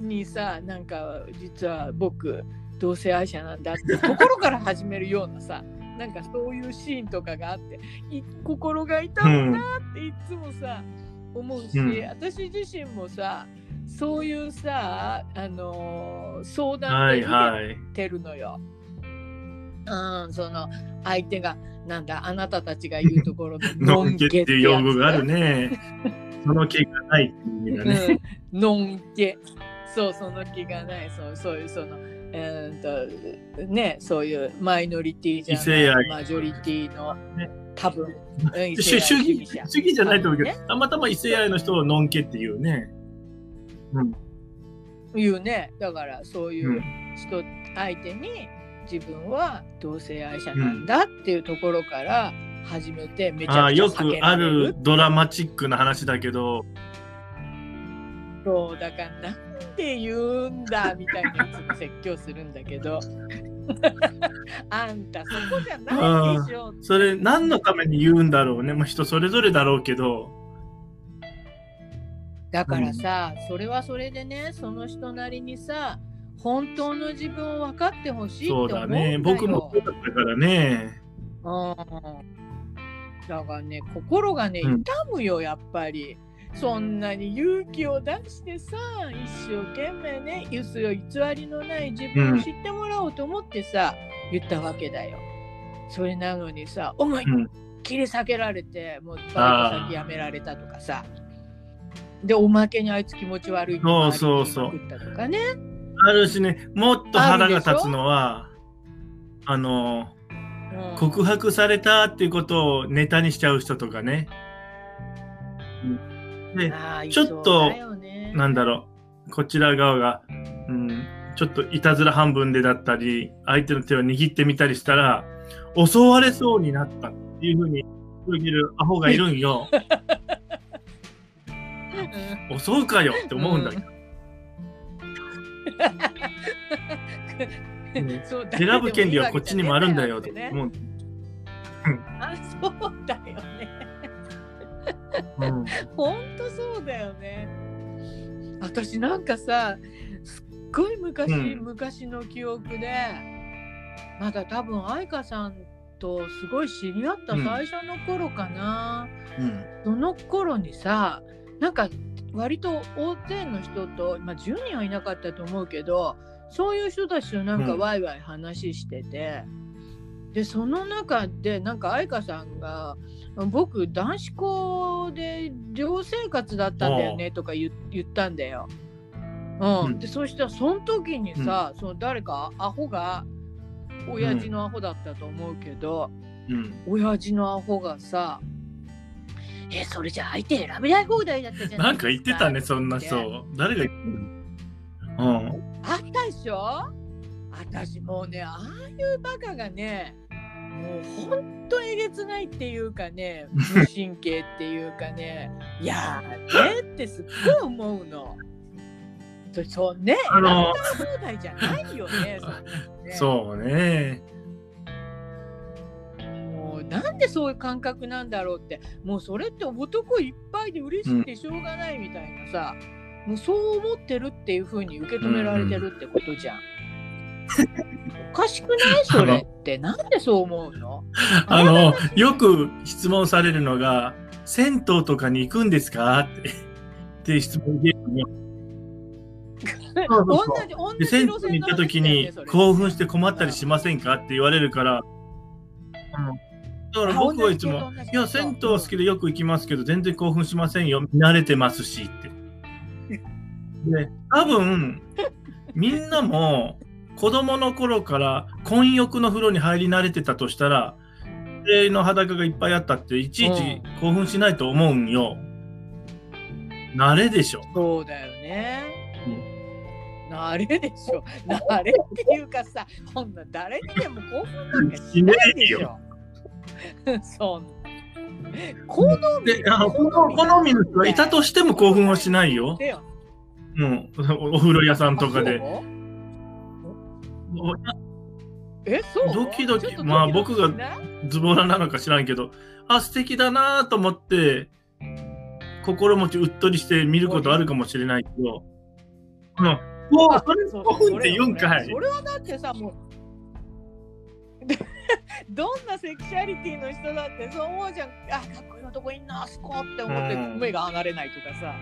にさなんか実は僕同性愛者なんだってところから始めるようなさなんかそういうシーンとかがあって心が痛むなっていつもさ、思うし、うん、私自身もさそういうさあのー、相談で受けてるのよ。はいはいうん、その相手がなんだあなたたちが言うところのノンケっていう用語があるね。その気がないっていう意味がね。うん、ノンケ。そうその気がないそうそういうそのえー、とねそういうマイノリティじゃないマジョリティの、ね、多分。主義主義じゃないと思うけど、ね、たまたま異性愛の人をノンケっていうね。うん、言うね。だからそういう人相手に自分は同性愛者なんだっていうところから始めてめちゃくちゃあよく避けられあるるドラマチックな話だけど、そうだからなんで言うんだみたいないつも説教するんだけど あんたそこじゃないでしょそれ何のために言うんだろうね。まあ、人それぞれだろうけど、だからさ、それはそれでねその人なりにさ本当の自分を分かってほしいってそ思うんだね。僕もそうだったからね。うん。だからね心がねうん。痛むよやっぱり、そんなに勇気を出してさ一生懸命ね嘘よ偽りのない自分を知ってもらおうと思ってさ、言ったわけだよ。それなのにさ思いっうん。きり避けられて、もうバイト先辞められたとかさ。でおまけにあいつ気持ち悪いってそうそうそう。ったとかね。あるしね、もっと腹が立つのは、あの、うん。告白されたっていうことをネタにしちゃう人とかね。で、あーちょっとねなんだろう、こちら側が、うん、ちょっといたずら半分でだったり、相手の手を握ってみたりしたら、襲われそうになったっていうふうに言るアホがいるんよ。う ん襲うかよって思うんだけど。ね そう選ぶ権利はこっちにもあるんだよとね。思う。あ、そうだよね。うん。ほんとそうだよね。私なんかさ、すっごい昔、うん。昔の記憶で、まだ多分愛花さんとすごい知り合ったうん。最初の頃かな。うん。その頃にさなんか割と大勢の人と、まあ、10人はいなかったと思うけどそういう人たちとなんかうん。ワイワイ話してて、でその中でなんか愛花さんが「僕男子校で寮生活だったんだよね」とか言言ったんだよ。うん。うん。でそしたらその時にさ、その誰かアホが親父のアホだったと思うけど、うん。親父のアホがさ「えそれじゃ相手選びたい放題だったじゃなないんか言ってたね、そんなって人。誰が言ってたの？うん。あったでしょ？私もうねああいうバカがねもうほんとえげつないっていうかね 無神経っていうかねいやーねってすっごい思うの。そそうねあの選びたい放題じゃないよ ね。そうね。もうなんでそういう感覚なんだろうってもうそれって男いっぱいで嬉しくてしょうがないみたいなさ、もうそう思ってるっていう風に受け止められてるってことじゃん。お かしくない？それってなんでそう思うの？あの、よく質問されるのが、銭湯とかに行くんですか？って。って質問で。そうそうそう同じ同で、銭湯に行った時に興奮して困ったりしませんか？って言われるから、うんだから僕はいつもいや、銭湯好きでよく行きますけど、全然興奮しませんよ。慣れてますしって。で、多分、みんなも子供の頃から混浴の風呂に入り慣れてたとしたら、女性の裸がいっぱいあったって、いちいち興奮しないと思うんよ。慣れでしょ。そうだよね。慣れでしょ。慣れっていうかさ、こんな誰にでも興奮なんかしないでしょ。そんな。好み好みの人はいたとしても興奮はしないようん、お風呂屋さんとかで。え、そう？ドキドキまあ僕がズボラなのか知らんけど、あ、素敵だなと思って、心持ちうっとりして見ることあるかもしれないけど、うん、もうあそれそう興奮って言うんかい。それはだってさ、もう。どんなセクシャリティの人だってそう思うじゃん。あ、かっこいい男いんな、あそこって思ってうん目が離れないとかさ。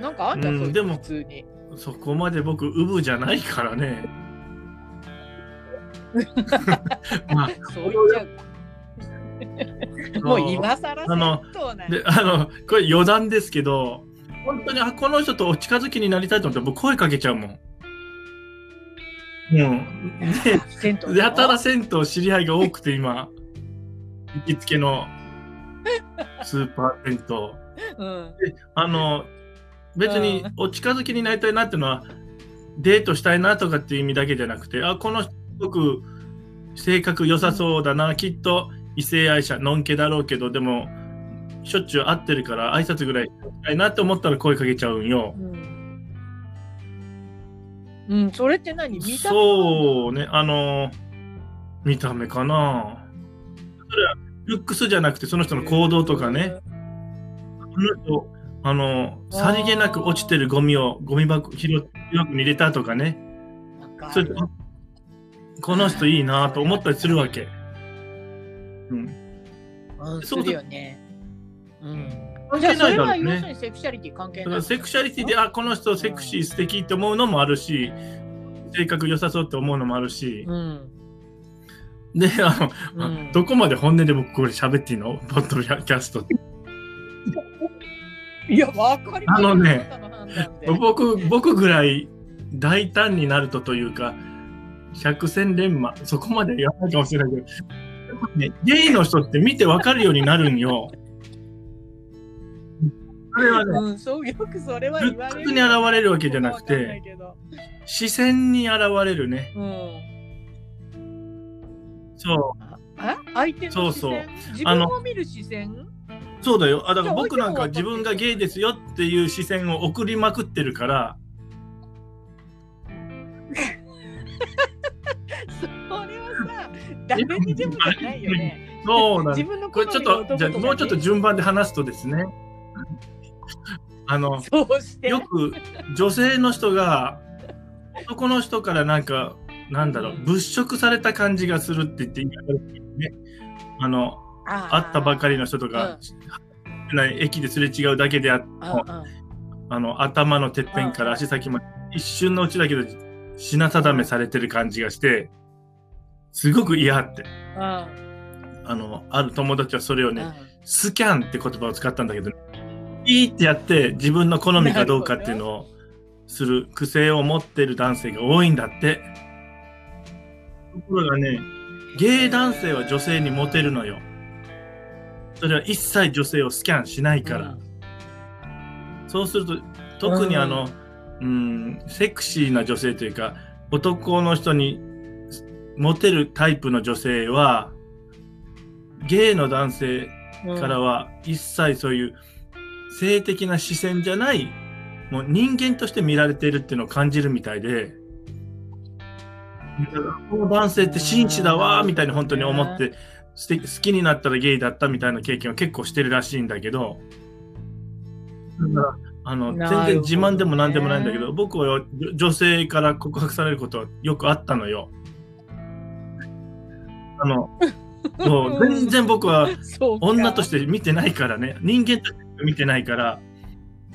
なんかあんじゃん、うんでも普通に。そこまで僕、ウブじゃないからね。まあ、そう言っちゃう。もう今更あので、あの、これ余談ですけど、本当にあこの人とお近づきになりたいと思って僕声かけちゃうもん。うん。で、やたら銭湯知り合いが多くて今、行きつけのスーパー銭湯。うん。あの、別にお近づきになりたいなっていうのは、デートしたいなとかっていう意味だけじゃなくて、あ、この人すごく性格良さそうだな、きっと。異性愛者、のんけだろうけど、でも、しょっちゅう会ってるから挨拶ぐらいしたいなって思ったら声かけちゃうんよ。うん、うん、それって何？見た目？そうね、あの、見た目かな？それは、ルックスじゃなくて、その人の行動とかね。。この人、あの、さりげなく落ちてるゴミをゴミ箱、拾って箱に入れたとかね。わかる。そこの人いいなと思ったりするわけ。うん。うん、すそうるよね。うん。関じゃあそ係ないだろうれは要するね。にセクシャリティ関係ない。セクシャリティで、あ、この人セクシー素敵って思うのもあるし、性格良さそうって思うのもあるし、うん。で、あの、うんどこまで本音で僕これ喋っていいの？ポッドキャストって。いや、わかりますあのね僕、僕ぐらい大胆になるとというか、百戦錬磨、そこまでやらないかもしれないけど、ね、ゲイの人って見てわかるようになるんよ。それはね、うん、そうよくそれはル言われに現れるわけじゃなくて視線に現れるね。うん。そう、あ相手の視線？そうそう自分を見る視線？そうだよ。あだから僕なんか自分がゲイですよっていう視線を送りまくってるから、誰にでもじゃないよね。そうなん自分のこれちょっと、じゃあもうちょっと順番で話すとですね、あの。よく女性の人が男の人からなんか、なんだろう、うん。物色された感じがするって言って言い方がいいね。あの、会ったばかりの人とか、駅ですれ違うだけであっあああの頭のてっぺんから足先まで一瞬のうちだけど品定めされてる感じがしてすごく嫌って。ああのある友達はそれをねあスキャンって言葉を使ったんだけどいいってやって自分の好みかどうかっていうのをする癖を持ってる男性が多いんだって。ところがねゲイ男性は女性にモテるのよ。それは一切女性をスキャンしないから、そうすると特にあの、うん、セクシーな女性というか男の人にモテるタイプの女性はゲイの男性うんからは一切そういう性的な視線じゃないもう人間として見られているっていうのを感じるみたいでこの男性って紳士だわーみたいに本当に思って好きになったらゲイだったみたいな経験を結構してるらしいんだけどだからあの全然自慢でも何でもないんだけど僕は女女性から告白されることはよくあったのよ。あのもう全然僕は女として見てないからね。人間として見てないから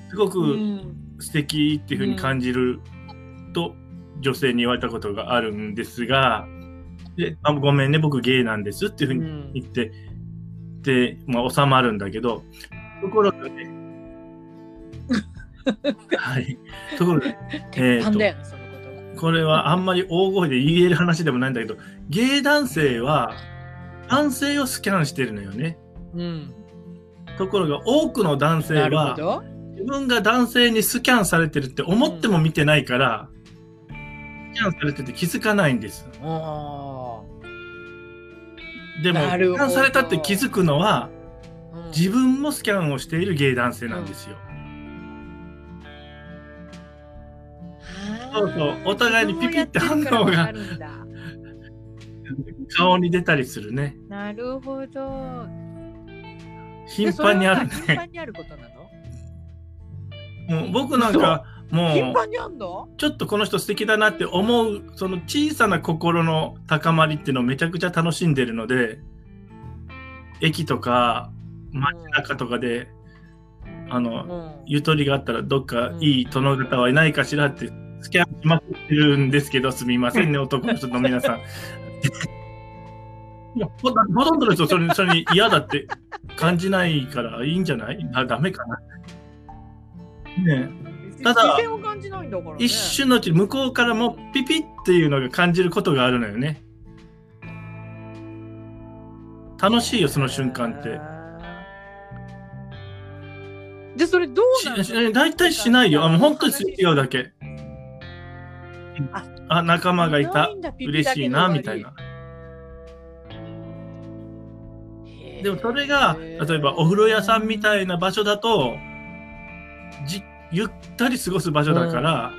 すごうくん。素敵っていうふうに感じると女性に言われたことがあるんですがであごめんね僕ゲイなんですっていうふうにうん。言ってで、まあ、収まるんだけどところがね はい。ところが鉄板だよね、そのことこれはあんまり大声で言える話でもないんだけどゲイ男性は男性をスキャンしてるのよねうん。ところが多くの男性はど。自分が男性にスキャンされてるって思っても見てないから、スキャンされてて気づかないんです。あでも、スキャンされたって気づくのは、あ。うん自分もスキャンをしているゲイ男性なんですよ。そうそうお互いにピピって反応が顔に出たりするね。なるほど。頻繁にあるね。頻繁にあることなの？もう僕なんか、もう、頻繁にあんの？ちょっとこの人素敵だなって思う、その小さな心の高まりっていうのをめちゃくちゃ楽しんでるので、駅とか街中とかで、あの、うん。ゆとりがあったらどっかいい殿方はいないかしらってスキャンしまくってるんですけど、すみませんね、男の人の皆さん。いやほほとんどの人それそれに嫌だって感じないからいいんじゃない？あダメかな。ねえただ。一瞬のうちに向こうからもピピっていうのが感じることがあるのよね。楽しいよ、その瞬間って。。で、それどうなのしし大体しないよ。あの本当にすれ違うだけ。ああ、仲間がいた。嬉しいな、みたいな。でもそれが、例えばお風呂屋さんみたいな場所だと、じゆったり過ごす場所だから、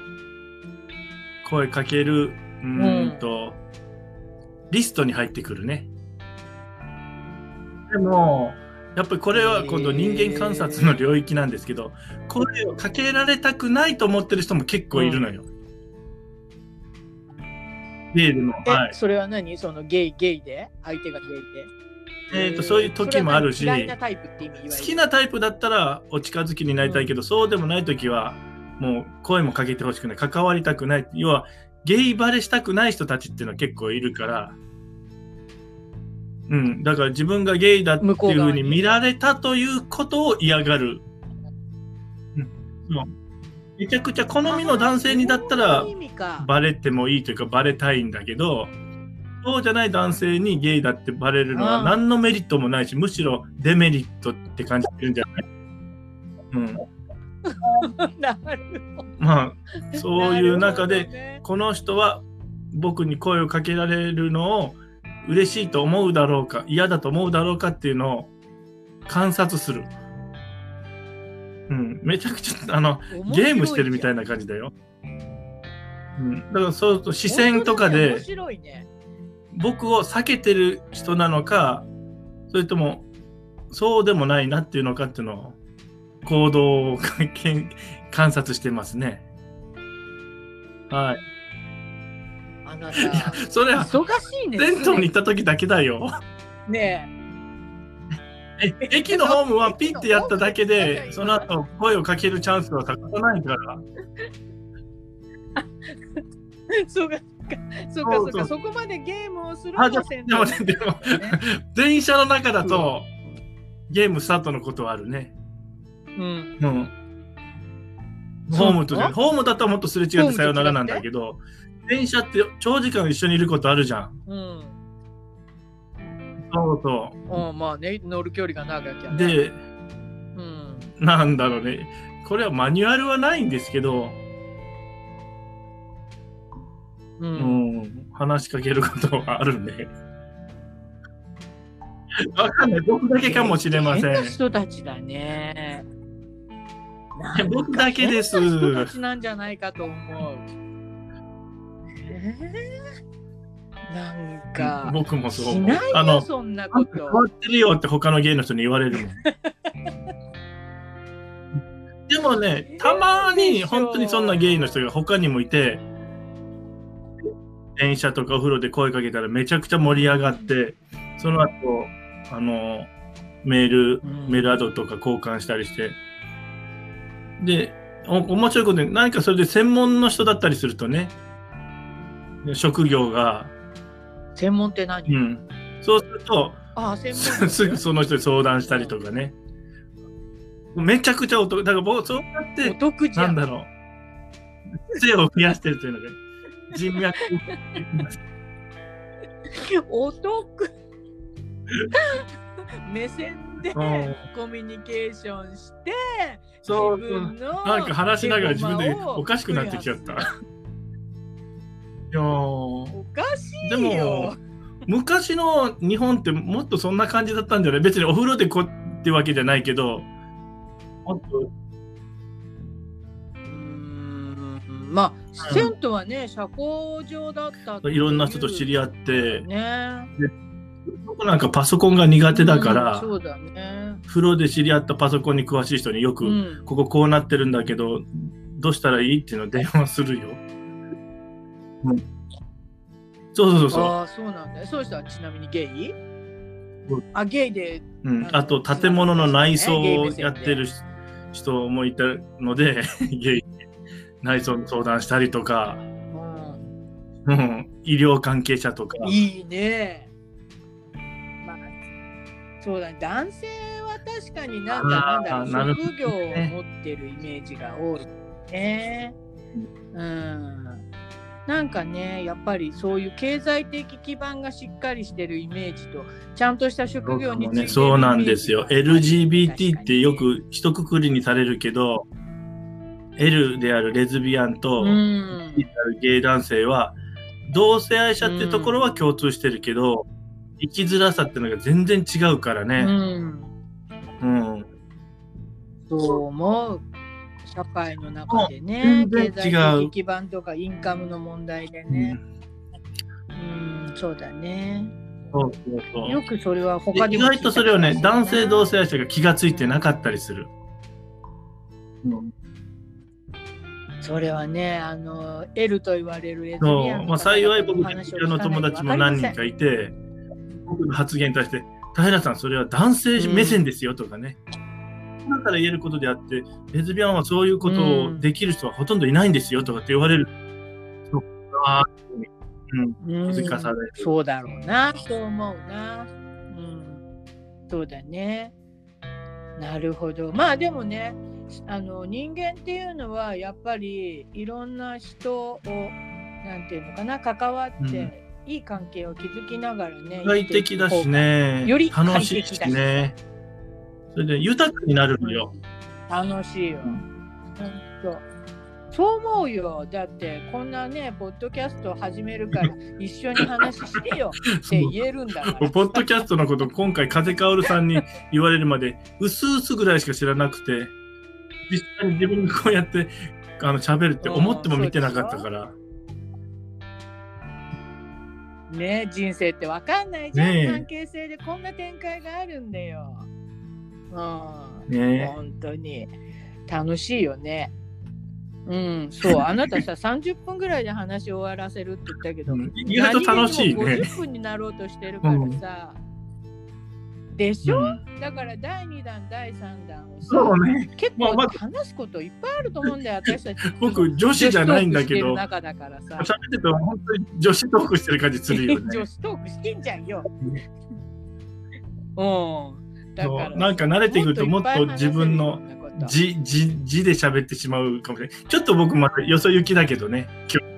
声かける、うーんと、リストに入ってくるね。でも、やっぱりこれは今度人間観察の領域なんですけど、声をかけられたくないと思ってる人も結構いるのよ。ゲイではい。それは何？そのゲイ、ゲイで？相手がゲイで？えーとそういう時もあるし好きなタイプだったらお近づきになりたいけど、そうでもない時はもう声もかけてほしくない。関わりたくない。要はゲイバレしたくない人たちっていうのは結構いるから。うん。だから自分がゲイだっていうふうに見られたということを嫌がる、うん、めちゃくちゃ好みの男性にだったらバレてもいいというかバレたいんだけどそうじゃない男性にゲイだってバレるのはうん。何のメリットもないしむしろデメリットって感じてるんじゃない？うん。まあそういう中でね。この人は僕に声をかけられるのを嬉しいと思うだろうか嫌だと思うだろうかっていうのを観察する、うん、めちゃくちゃあのゲームしてるみたいな感じだよ、うん、だからそうすると視線とかで面白いね。僕を避けてる人なのかそれともそうでもないなっていうのかっていうのを行動を観察してますね。はい。あなた、それは忙しいね。銭湯に行った時だけだよ。ねえ駅のホームはピッてやっただけで、その後声をかけるチャンスはたくさんないから。え。そうか、そうか、そうか、そこまでゲームをするの先でもね、でも、電車の中だと、ゲームスタートのことはあるね。うん。うん。ホームとホームだともっとすれ違ってさよならなんだけど、電車って長時間一緒にいることあるじゃん。うん。そうそうん、まあね、乗る距離が長きゃ。で、うん。なんだろうね。これはマニュアルはないんですけど、う。うんん、話しかけることはあるね。わかんない。僕だけかもしれません変。な人たちだね。僕だけです人たちなんじゃないかと思う。えー、なんか、僕もそう思うあの、そんなこと。た変わってるよって他の芸の人に言われるもん。でもね、たまに本当にそんなゲイの人が他にもいて、電車とかお風呂で声かけたらめちゃくちゃ盛り上がって、その後、あの、メール、うんメールアドとか交換したりして、で、お面白いことに何かそれで専門の人だったりするとね、職業が、専門って何、うん、そうすると、ああ、専す門。すぐその人に相談したりとかね。めちゃくちゃお得。だから僕、そうやっおて、得じゃん。なんだろう。性を増やしてるというのが、人脈。お得 目線でうんコミュニケーションして、そう自分のなんか話しながら自分でおかしくなってきちゃった。いやーおかしでいよも。昔の日本ってもっとそんな感じだったんじゃない？別にお風呂でこってわけじゃないけど、もっとまあ、銭湯はね、社交場だったいろんな人と知り合って、ね。僕なんかパソコンが苦手だから、うんそうだね。風呂で知り合ったパソコンに詳しい人によく、うんこここうなってるんだけど、どうしたらいいっていうのを電話するよ。うん、そうそうそうそああ、そうなんだよ。そういう人はちなみにゲイ？うんあ、ゲイで。う。うん、あと、建物の内装をやってる人もいたので、ゲイ内装の相談したりとか、ううん、医療関係者とか。ん、いいね。まあ、そうだね。男性は確かになんかなんだろう、職業を持ってるイメージが多いね。うん。なんかね、やっぱりそういう経済的基盤がしっかりしてるイメージと、ちゃんとした職業についてるイメージね、そうなんですよ。が LGBT ってよく一括りにされるけど、L であるレズビアンと、うん。ゲイ男性は、同性愛者ってところは共通してるけど、生きづらさっていうのが全然違うからうね。ん。うん。そう思う。社会の中でね、全然違う経済的基盤とかインカムの問題でね。うん、そうだね。そうそうそう。よくそれは他でも外とそれをね、男性同性性愛者が気がついてなかったりする。うん、それはね、あの、L と言われるレズビアンそう。まあ幸い僕、の日の友達も何人かいて、僕の発言に対して、平さん、それは男性目線ですよとかね。だから言えることであって、レズビアンはそういうことをできる人はほとんどいないんですよとかって言われる。そうあーうん、気づかされる。そうだろうな、そう思うな。うん、そうだね。なるほど。まあでもね、あの人間っていうのはやっぱりいろんな人をなんていうのかな関わって、いい関係を築きながらね。快適だしね。より楽しいしね。それで豊かになるのよ。楽しいよ。本当。そう思うよ。だってこんなね、ポッドキャストを始めるから 一緒に話してよって言えるんだから。ポッドキャストのこと今回風薫さんに言われるまでうすうすぐらいしか知らなくて実際に自分がこうやってあの喋るって思っても見てなかったから。ね人生ってわかんないじゃん、ねえ。関係性でこんな展開があるんだよ。うん、ね本当に。楽しいよね。うん、そう、あなたさ、30分ぐらいで話終わらせるって言ったけど、うん意外と楽しいね。何気にも50分になろうとしてるからさ。でしょ、うん。だから第2弾、第3弾をさ、そうね。結構まあま話すこといっぱいあると思うんだよ、私たち。僕女子じゃないんだけど。中だからさ。喋ってると本当に女子トークしてる感じするよね。女子トークしてんじゃんよ。うん。だからそう。なんか慣れてくるともっと自分のじ字字字で喋ってしまうかもしれないちょっと僕まだよそ行きだけどね今日。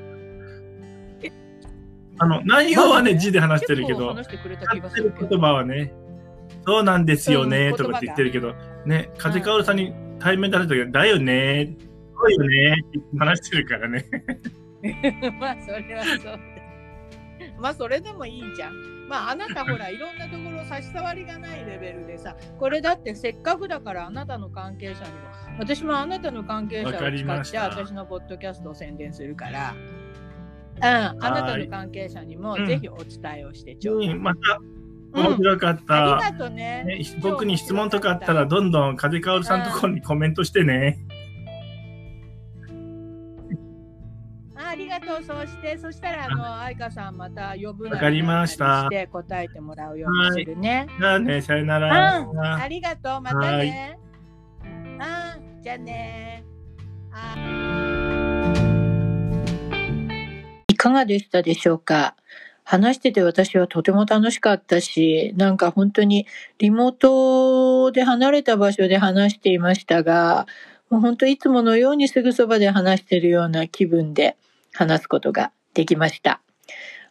あの内容はね字で話してるけど話してくれた気がする言葉はね、そうなんですよね、うんとかって言ってるけど、ね、風薫さんに対面で話した時だよね、そうよねって話してるからね。まあそれはそうだ。まあそれでもいいじゃん。まああなたほらいろんなところ差し障りがないレベルでさ、これだってせっかくだからあなたの関係者にも、私もあなたの関係者を使ってた私のポッドキャストを宣伝するから、うん、あなたの関係者にもうんぜひお伝えをしてちょうだい。うん、またうん面白かった。ありがとうね。ね、僕に質問とかあったら、どんどん風薫さんのところにコメントしてね。あありがとう。そうして、そしたら、あの、愛花さんまた呼ぶわかりましたなんなりして答えてもらうようにするね。じゃあね、さよなうん、ら。ありがとう。またね。うん、じゃあね。あいかがでしたでしょうか？話してて私はとても楽しかったし、なんか本当にリモートで離れた場所で話していましたが、もう本当いつものようにすぐそばで話しているような気分で話すことができました。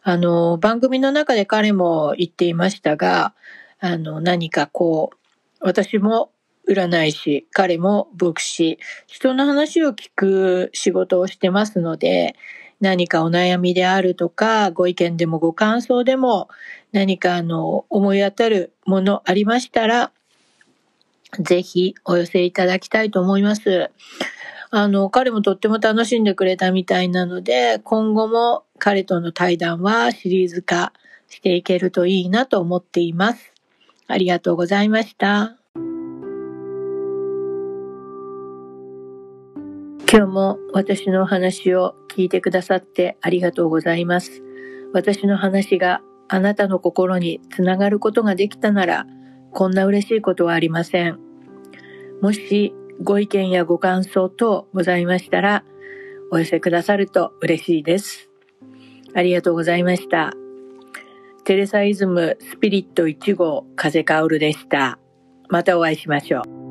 あの、番組の中で彼も言っていましたが、あの、何かこう、私も占い師、彼も牧師、人の話を聞く仕事をしてますので、何かお悩みであるとか、ご意見でもご感想でも、何かあの、思い当たるものありましたら、ぜひお寄せいただきたいと思います。あの、彼もとっても楽しんでくれたみたいなので、今後も彼との対談はシリーズ化していけるといいなと思っています。ありがとうございました。今日も私のお話を聞いてくださってありがとうございます。私の話があなたの心につながることができたなら、こんな嬉しいことはありません。もしご意見やご感想等ございましたら、お寄せくださると嬉しいです。ありがとうございました。テレサイズムスピリット1号風薫でした。またお会いしましょう。